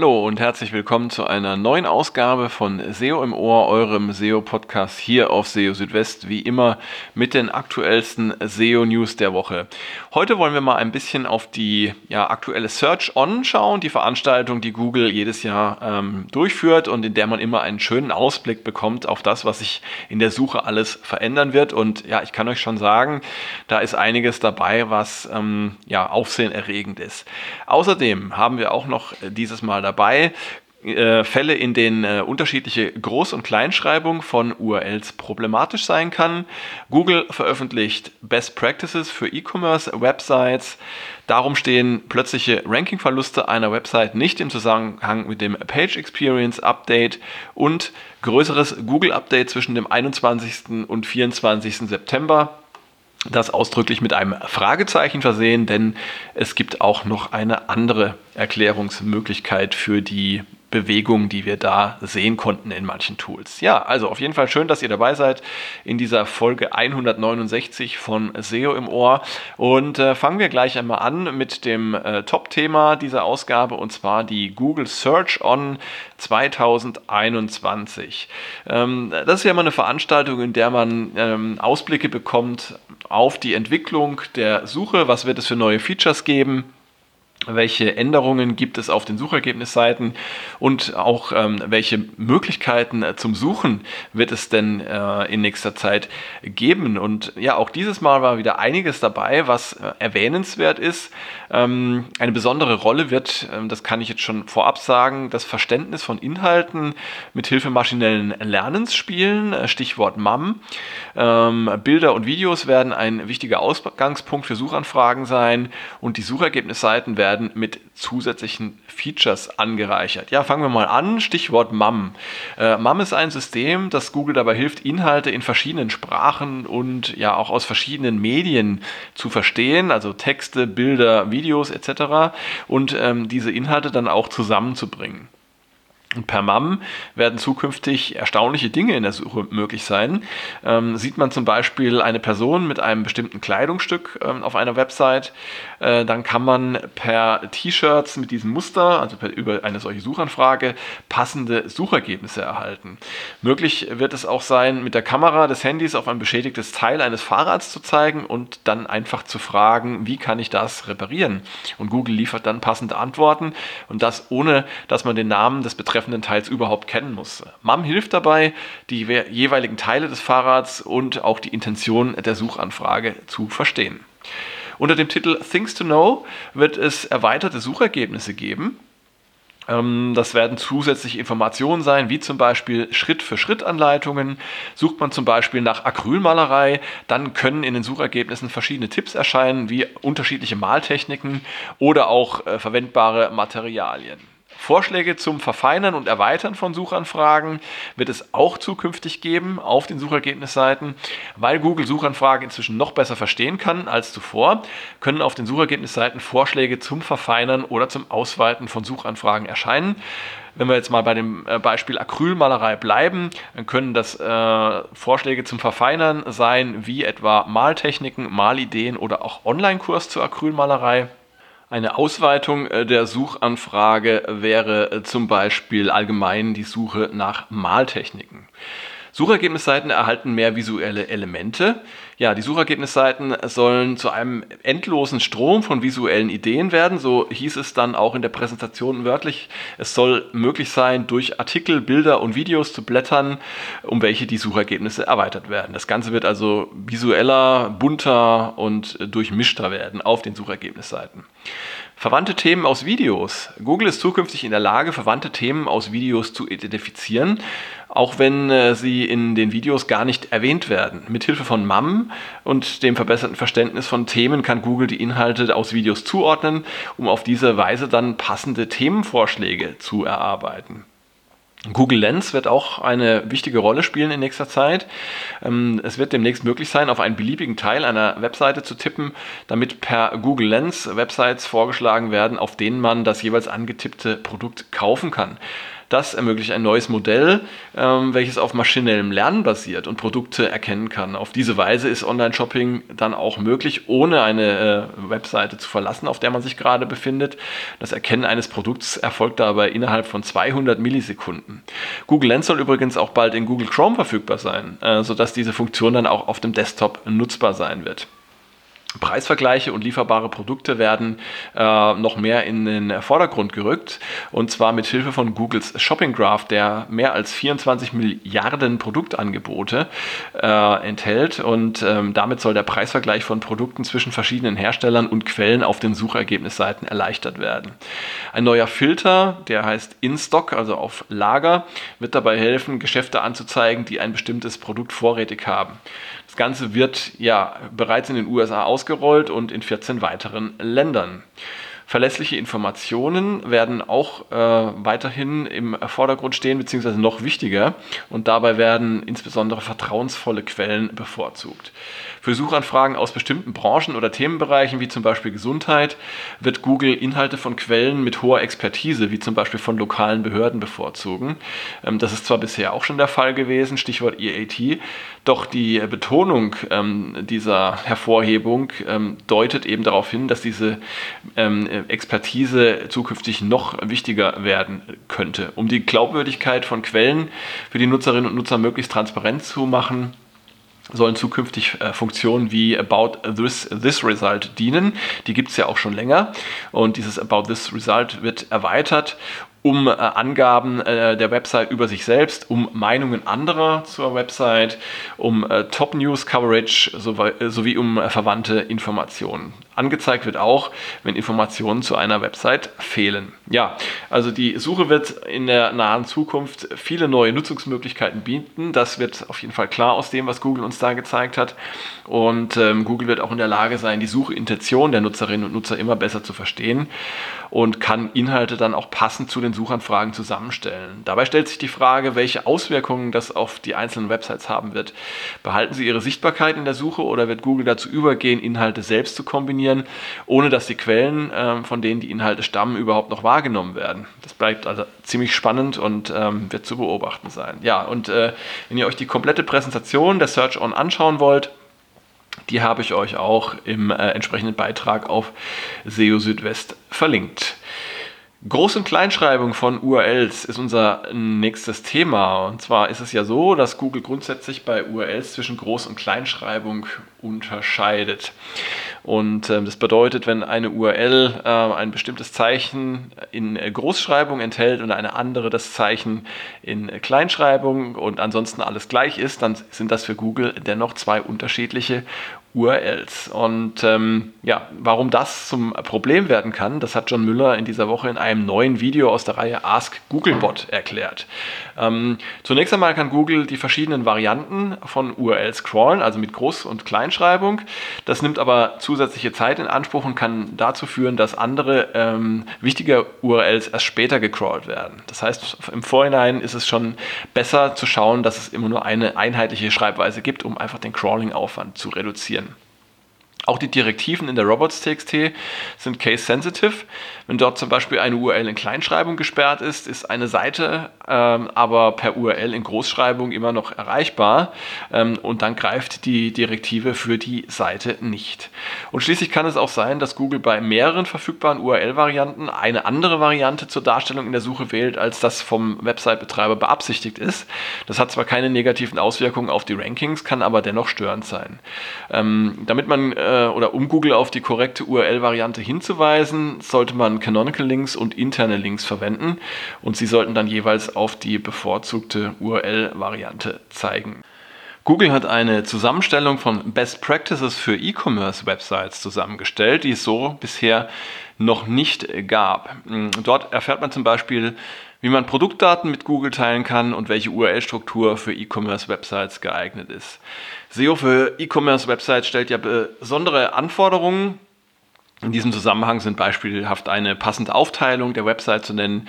Hallo und herzlich willkommen zu einer neuen Ausgabe von SEO im Ohr, eurem SEO-Podcast hier auf SEO Südwest, wie immer mit den aktuellsten SEO-News der Woche. Heute wollen wir mal ein bisschen auf die ja, aktuelle Search On schauen, die Veranstaltung, die Google jedes Jahr ähm, durchführt und in der man immer einen schönen Ausblick bekommt auf das, was sich in der Suche alles verändern wird. Und ja, ich kann euch schon sagen, da ist einiges dabei, was ähm, ja, aufsehenerregend ist. Außerdem haben wir auch noch dieses Mal mal dabei. Äh, Fälle, in denen äh, unterschiedliche Groß- und Kleinschreibung von URLs problematisch sein kann. Google veröffentlicht Best Practices für E-Commerce-Websites. Darum stehen plötzliche Rankingverluste einer Website nicht im Zusammenhang mit dem Page Experience Update und größeres Google Update zwischen dem 21. und 24. September das ausdrücklich mit einem Fragezeichen versehen, denn es gibt auch noch eine andere Erklärungsmöglichkeit für die Bewegung, die wir da sehen konnten in manchen Tools. Ja, also auf jeden Fall schön, dass ihr dabei seid in dieser Folge 169 von SEO im Ohr. Und äh, fangen wir gleich einmal an mit dem äh, Top-Thema dieser Ausgabe und zwar die Google Search On 2021. Ähm, das ist ja immer eine Veranstaltung, in der man ähm, Ausblicke bekommt auf die Entwicklung der Suche. Was wird es für neue Features geben? Welche Änderungen gibt es auf den Suchergebnisseiten und auch ähm, welche Möglichkeiten äh, zum Suchen wird es denn äh, in nächster Zeit geben. Und ja, auch dieses Mal war wieder einiges dabei, was äh, erwähnenswert ist. Ähm, eine besondere Rolle wird, ähm, das kann ich jetzt schon vorab sagen, das Verständnis von Inhalten mit Hilfe maschinellen Lernens spielen, äh, Stichwort MAM. Ähm, Bilder und Videos werden ein wichtiger Ausgangspunkt für Suchanfragen sein und die Suchergebnisseiten werden werden mit zusätzlichen Features angereichert. Ja, fangen wir mal an. Stichwort MAM. Äh, MAM ist ein System, das Google dabei hilft, Inhalte in verschiedenen Sprachen und ja auch aus verschiedenen Medien zu verstehen, also Texte, Bilder, Videos etc. und ähm, diese Inhalte dann auch zusammenzubringen. Per MAM werden zukünftig erstaunliche Dinge in der Suche möglich sein. Ähm, sieht man zum Beispiel eine Person mit einem bestimmten Kleidungsstück ähm, auf einer Website, äh, dann kann man per T-Shirts mit diesem Muster, also per, über eine solche Suchanfrage, passende Suchergebnisse erhalten. Möglich wird es auch sein, mit der Kamera des Handys auf ein beschädigtes Teil eines Fahrrads zu zeigen und dann einfach zu fragen, wie kann ich das reparieren? Und Google liefert dann passende Antworten und das ohne, dass man den Namen des betreffenden betreffenden Teils überhaupt kennen muss. MAM hilft dabei, die jeweiligen Teile des Fahrrads und auch die Intention der Suchanfrage zu verstehen. Unter dem Titel Things to Know wird es erweiterte Suchergebnisse geben. Ähm, das werden zusätzliche Informationen sein, wie zum Beispiel Schritt-für-Schritt-Anleitungen. Sucht man zum Beispiel nach Acrylmalerei, dann können in den Suchergebnissen verschiedene Tipps erscheinen, wie unterschiedliche Maltechniken oder auch äh, verwendbare Materialien. Vorschläge zum Verfeinern und Erweitern von Suchanfragen wird es auch zukünftig geben auf den Suchergebnisseiten. Weil Google Suchanfragen inzwischen noch besser verstehen kann als zuvor, können auf den Suchergebnisseiten Vorschläge zum Verfeinern oder zum Ausweiten von Suchanfragen erscheinen. Wenn wir jetzt mal bei dem äh, Beispiel Acrylmalerei bleiben, dann können das äh, Vorschläge zum Verfeinern sein, wie etwa Maltechniken, Malideen oder auch Online-Kurs zur Acrylmalerei. Eine Ausweitung äh, der Suchanfrage wäre äh, zum Beispiel allgemein die Suche nach Maltechniken. Suchergebnisseiten erhalten mehr visuelle Elemente. Ja, die Suchergebnisseiten sollen zu einem endlosen Strom von visuellen Ideen werden. So hieß es dann auch in der Präsentation wörtlich. Es soll möglich sein, durch Artikel, Bilder und Videos zu blättern, um welche die Suchergebnisse erweitert werden. Das Ganze wird also visueller, bunter und durchmischter werden auf den Suchergebnisseiten. Verwandte Themen aus Videos. Google ist zukünftig in der Lage, verwandte Themen aus Videos zu identifizieren, auch wenn äh, sie in den Videos gar nicht erwähnt werden. Mithilfe von MAM und dem verbesserten Verständnis von Themen kann Google die Inhalte aus Videos zuordnen, um auf diese Weise dann passende Themenvorschläge zu erarbeiten. Google Lens wird auch eine wichtige Rolle spielen in nächster Zeit. Ähm, es wird demnächst möglich sein, auf einen beliebigen Teil einer Webseite zu tippen, damit per Google Lens Websites vorgeschlagen werden, auf denen man das jeweils angetippte Produkt kaufen kann. Das ermöglicht ein neues Modell, ähm, welches auf maschinellem Lernen basiert und Produkte erkennen kann. Auf diese Weise ist Online-Shopping dann auch möglich, ohne eine äh, Webseite zu verlassen, auf der man sich gerade befindet. Das Erkennen eines Produkts erfolgt dabei innerhalb von 200 Millisekunden. Google Lens soll übrigens auch bald in Google Chrome verfügbar sein, äh, sodass diese Funktion dann auch auf dem Desktop nutzbar sein wird. Preisvergleiche und lieferbare Produkte werden äh, noch mehr in den Vordergrund gerückt und zwar mit Hilfe von Googles Shopping Graph, der mehr als 24 Milliarden Produktangebote äh, enthält und ähm, damit soll der Preisvergleich von Produkten zwischen verschiedenen Herstellern und Quellen auf den Suchergebnisseiten erleichtert werden. Ein neuer Filter, der heißt In-Stock, also auf Lager, wird dabei helfen, Geschäfte anzuzeigen, die ein bestimmtes Produkt vorrätig haben. Das Ganze wird ja bereits in den USA ausgerollt und in 14 weiteren Ländern. Verlässliche Informationen werden auch äh, weiterhin im Vordergrund stehen, beziehungsweise noch wichtiger. Und dabei werden insbesondere vertrauensvolle Quellen bevorzugt. Für Suchanfragen aus bestimmten Branchen oder Themenbereichen, wie zum Beispiel Gesundheit, wird Google Inhalte von Quellen mit hoher Expertise, wie zum Beispiel von lokalen Behörden, bevorzugen. Ähm, das ist zwar bisher auch schon der Fall gewesen, Stichwort EAT, doch die Betonung ähm, dieser Hervorhebung ähm, deutet eben darauf hin, dass diese Expertise zukünftig noch wichtiger werden könnte. Um die Glaubwürdigkeit von Quellen für die Nutzerinnen und Nutzer möglichst transparent zu machen, sollen zukünftig äh, Funktionen wie About this, this Result dienen. Die gibt es ja auch schon länger. Und dieses About this Result wird erweitert um äh, Angaben äh, der Website über sich selbst, um Meinungen anderer zur Website, um äh, Top-News-Coverage sowie, äh, sowie um äh, verwandte Informationen. Angezeigt wird auch, wenn Informationen zu einer Website fehlen. Ja, also die Suche wird in der nahen Zukunft viele neue Nutzungsmöglichkeiten bieten. Das wird auf jeden Fall klar aus dem, was Google uns da gezeigt hat. Und ähm, Google wird auch in der Lage sein, die Suchintention der Nutzerinnen und Nutzer immer besser zu verstehen und kann Inhalte dann auch passend zu den Suchanfragen zusammenstellen. Dabei stellt sich die Frage, welche Auswirkungen das auf die einzelnen Websites haben wird. Behalten sie ihre Sichtbarkeit in der Suche oder wird Google dazu übergehen, Inhalte selbst zu kombinieren, ohne dass die Quellen, äh, von denen die Inhalte stammen, überhaupt noch wahrgenommen werden? Das bleibt also ziemlich spannend und ähm, wird zu beobachten sein. Ja, und äh, wenn ihr euch die komplette Präsentation der Search On anschauen wollt, die habe ich euch auch im äh, entsprechenden Beitrag auf SEO Südwest verlinkt. Groß- und Kleinschreibung von URLs ist unser nächstes Thema. Und zwar ist es ja so, dass Google grundsätzlich bei URLs zwischen Groß- und Kleinschreibung unterscheidet. Und äh, das bedeutet, wenn eine URL äh, ein bestimmtes Zeichen in Großschreibung enthält und eine andere das Zeichen in Kleinschreibung und ansonsten alles gleich ist, dann sind das für Google dennoch zwei unterschiedliche URLs. Und ähm, ja, warum das zum Problem werden kann, das hat John Müller in dieser Woche in einem neuen Video aus der Reihe Ask Googlebot erklärt. Ähm, zunächst einmal kann Google die verschiedenen Varianten von URLs crawlen, also mit Groß- und Kleinschreibung. Das nimmt aber zusätzliche Zeit in Anspruch und kann dazu führen, dass andere ähm, wichtige URLs erst später gecrawlt werden. Das heißt, im Vorhinein ist es schon besser zu schauen, dass es immer nur eine einheitliche Schreibweise gibt, um einfach den Crawling-Aufwand zu reduzieren. Auch die Direktiven in der Robots.txt sind case-sensitive. Wenn dort zum Beispiel eine URL in Kleinschreibung gesperrt ist, ist eine Seite ähm, aber per URL in Großschreibung immer noch erreichbar ähm, und dann greift die Direktive für die Seite nicht. Und schließlich kann es auch sein, dass Google bei mehreren verfügbaren URL-Varianten eine andere Variante zur Darstellung in der Suche wählt, als das vom Website-Betreiber beabsichtigt ist. Das hat zwar keine negativen Auswirkungen auf die Rankings, kann aber dennoch störend sein. Ähm, damit man äh, äh, oder um Google auf die korrekte URL-Variante hinzuweisen, sollte man Canonical Links und interne Links verwenden und sie sollten dann jeweils auf die bevorzugte URL-Variante zeigen. Google hat eine Zusammenstellung von Best Practices für E-Commerce-Websites zusammengestellt, die es so bisher noch nicht gab. Dort erfährt man zum Beispiel, wie man Produktdaten mit Google teilen kann und welche URL-Struktur für E-Commerce-Websites geeignet ist. SEO für E-Commerce-Websites stellt ja besondere Anforderungen. In diesem Zusammenhang sind beispielhaft eine passende Aufteilung der Website zu nennen,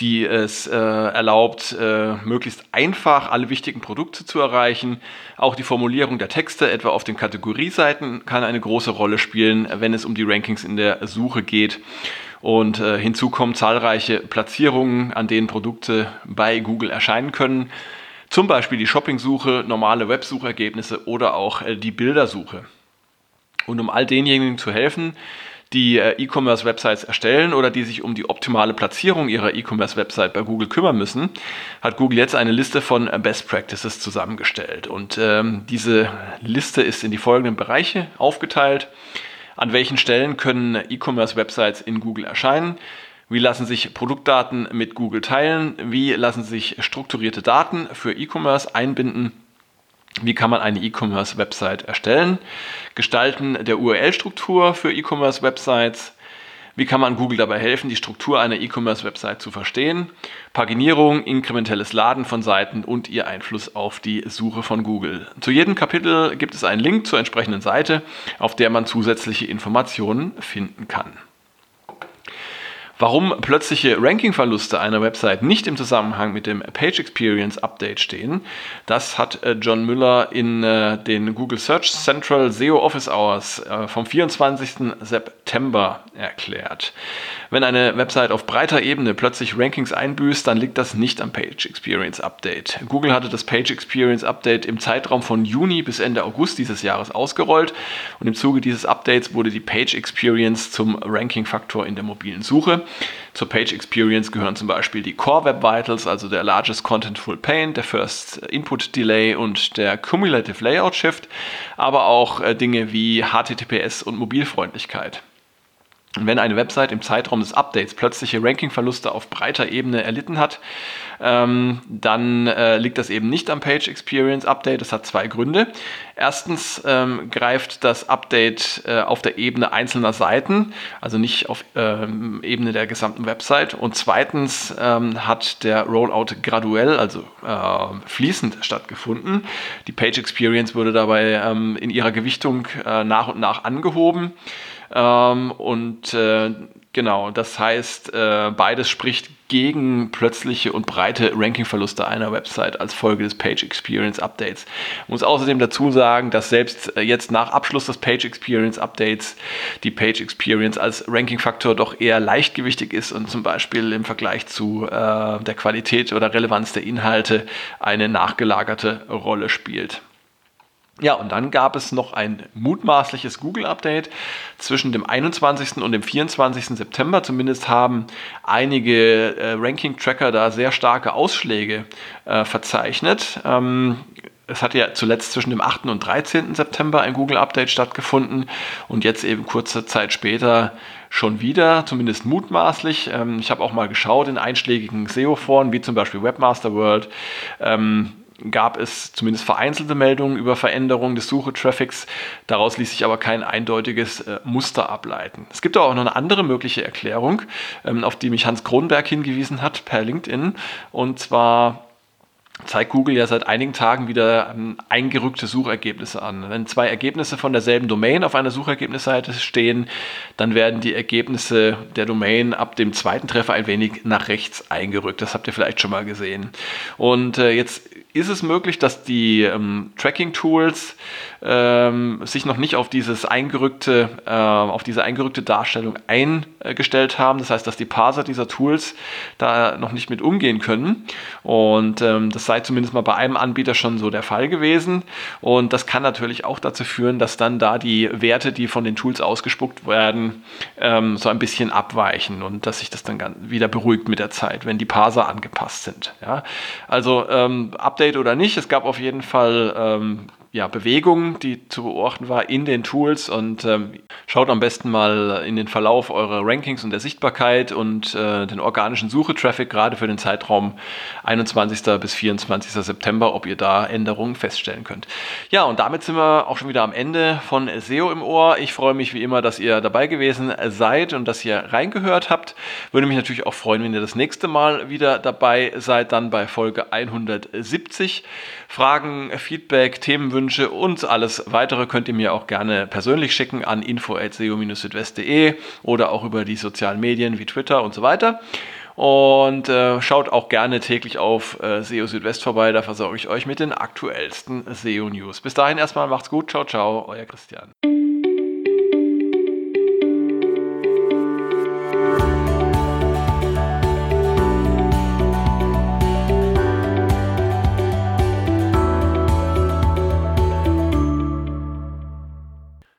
die es äh, erlaubt, äh, möglichst einfach alle wichtigen Produkte zu erreichen. Auch die Formulierung der Texte, etwa auf den Kategorieseiten, kann eine große Rolle spielen, wenn es um die Rankings in der Suche geht. Und äh, hinzu kommen zahlreiche Platzierungen, an denen Produkte bei Google erscheinen können. Zum Beispiel die Shopping-Suche, normale Websuchergebnisse oder auch äh, die Bildersuche. Und um all denjenigen zu helfen, die äh, E-Commerce-Websites erstellen oder die sich um die optimale Platzierung ihrer E-Commerce-Website bei Google kümmern müssen, hat Google jetzt eine Liste von äh, Best Practices zusammengestellt. Und ähm, diese Liste ist in die folgenden Bereiche aufgeteilt. An welchen Stellen können E-Commerce-Websites in Google erscheinen? Wie lassen sich Produktdaten mit Google teilen? Wie lassen sich strukturierte Daten für E-Commerce einbinden? Wie kann man eine E-Commerce-Website erstellen? Gestalten der URL-Struktur für E-Commerce-Websites. Wie kann man Google dabei helfen, die Struktur einer E-Commerce-Website zu verstehen? Paginierung, inkrementelles Laden von Seiten und ihr Einfluss auf die Suche von Google. Zu jedem Kapitel gibt es einen Link zur entsprechenden Seite, auf der man zusätzliche Informationen finden kann. Warum plötzliche Rankingverluste einer Website nicht im Zusammenhang mit dem Page Experience Update stehen, das hat äh, John Müller in äh, den Google Search Central SEO Office Hours äh, vom 24. September erklärt. Wenn eine Website auf breiter Ebene plötzlich Rankings einbüßt, dann liegt das nicht am Page Experience Update. Google hatte das Page Experience Update im Zeitraum von Juni bis Ende August dieses Jahres ausgerollt und im Zuge dieses Updates wurde die Page Experience zum Ranking-Faktor in der mobilen Suche. Zur Page Experience gehören zum Beispiel die Core Web Vitals, also der Largest Contentful Paint, der First Input Delay und der Cumulative Layout Shift, aber auch äh, Dinge wie HTTPS und Mobilfreundlichkeit. Wenn eine Website im Zeitraum des Updates plötzliche Rankingverluste auf breiter Ebene erlitten hat, ähm, dann äh, liegt das eben nicht am Page Experience Update. Das hat zwei Gründe. Erstens ähm, greift das Update äh, auf der Ebene einzelner Seiten, also nicht auf ähm, Ebene der gesamten Website. Und zweitens ähm, hat der Rollout graduell, also äh, fließend stattgefunden. Die Page Experience wurde dabei ähm, in ihrer Gewichtung äh, nach und nach angehoben. Ähm, und äh, genau, das heißt, äh, beides spricht gegen plötzliche und breite Rankingverluste einer Website als Folge des Page Experience Updates. Ich muss außerdem dazu sagen, dass selbst äh, jetzt nach Abschluss des Page Experience Updates die Page Experience als Rankingfaktor doch eher leichtgewichtig ist und zum Beispiel im Vergleich zu äh, der Qualität oder Relevanz der Inhalte eine nachgelagerte Rolle spielt. Ja, und dann gab es noch ein mutmaßliches Google-Update zwischen dem 21. und dem 24. September. Zumindest haben einige äh, Ranking-Tracker da sehr starke Ausschläge äh, verzeichnet. Ähm, es hat ja zuletzt zwischen dem 8. und 13. September ein Google-Update stattgefunden und jetzt eben kurze Zeit später schon wieder, zumindest mutmaßlich. Ähm, ich habe auch mal geschaut in einschlägigen SEO-Foren, wie zum Beispiel Webmaster World. Ähm, gab es zumindest vereinzelte Meldungen über Veränderungen des Suchetraffics. Daraus ließ sich aber kein eindeutiges äh, Muster ableiten. Es gibt aber auch noch eine andere mögliche Erklärung, ähm, auf die mich Hans Kronberg hingewiesen hat per LinkedIn. Und zwar zeigt Google ja seit einigen Tagen wieder ähm, eingerückte Suchergebnisse an. Wenn zwei Ergebnisse von derselben Domain auf einer Suchergebnisseite stehen, dann werden die Ergebnisse der Domain ab dem zweiten Treffer ein wenig nach rechts eingerückt. Das habt ihr vielleicht schon mal gesehen. Und äh, jetzt ist es möglich, dass die ähm, Tracking-Tools ähm, sich noch nicht auf dieses eingerückte, äh, auf diese eingerückte Darstellung eingestellt haben. Das heißt, dass die Parser dieser Tools da noch nicht mit umgehen können. Und ähm, das sei zumindest mal bei einem Anbieter schon so der Fall gewesen. Und das kann natürlich auch dazu führen, dass dann da die Werte, die von den Tools ausgespuckt werden, ähm, so ein bisschen abweichen und dass sich das dann wieder beruhigt mit der Zeit, wenn die Parser angepasst sind. Ja? Also ähm, Update Update oder nicht. Es gab auf jeden Fall ähm, ja, Bewegung, die zu beobachten war in den Tools und ähm, schaut am besten mal in den Verlauf eurer Rankings und der Sichtbarkeit und äh, den organischen Suchetraffic gerade für den Zeitraum 21. bis 24. September, ob ihr da Änderungen feststellen könnt. Ja, und damit sind wir auch schon wieder am Ende von SEO im Ohr. Ich freue mich wie immer, dass ihr dabei gewesen seid und dass ihr reingehört habt. Würde mich natürlich auch freuen, wenn ihr das nächste Mal wieder dabei seid, dann bei Folge 170. Fragen, Feedback, Themenwünsche und alles weitere könnt ihr mir auch gerne persönlich schicken an info.seo-südwest.de oder auch über die sozialen Medien wie Twitter und so weiter. Und äh, schaut auch gerne täglich auf äh, SEO Südwest vorbei, da versorge ich euch mit den aktuellsten SEO-News. Bis dahin erstmal macht's gut, ciao, ciao, euer Christian.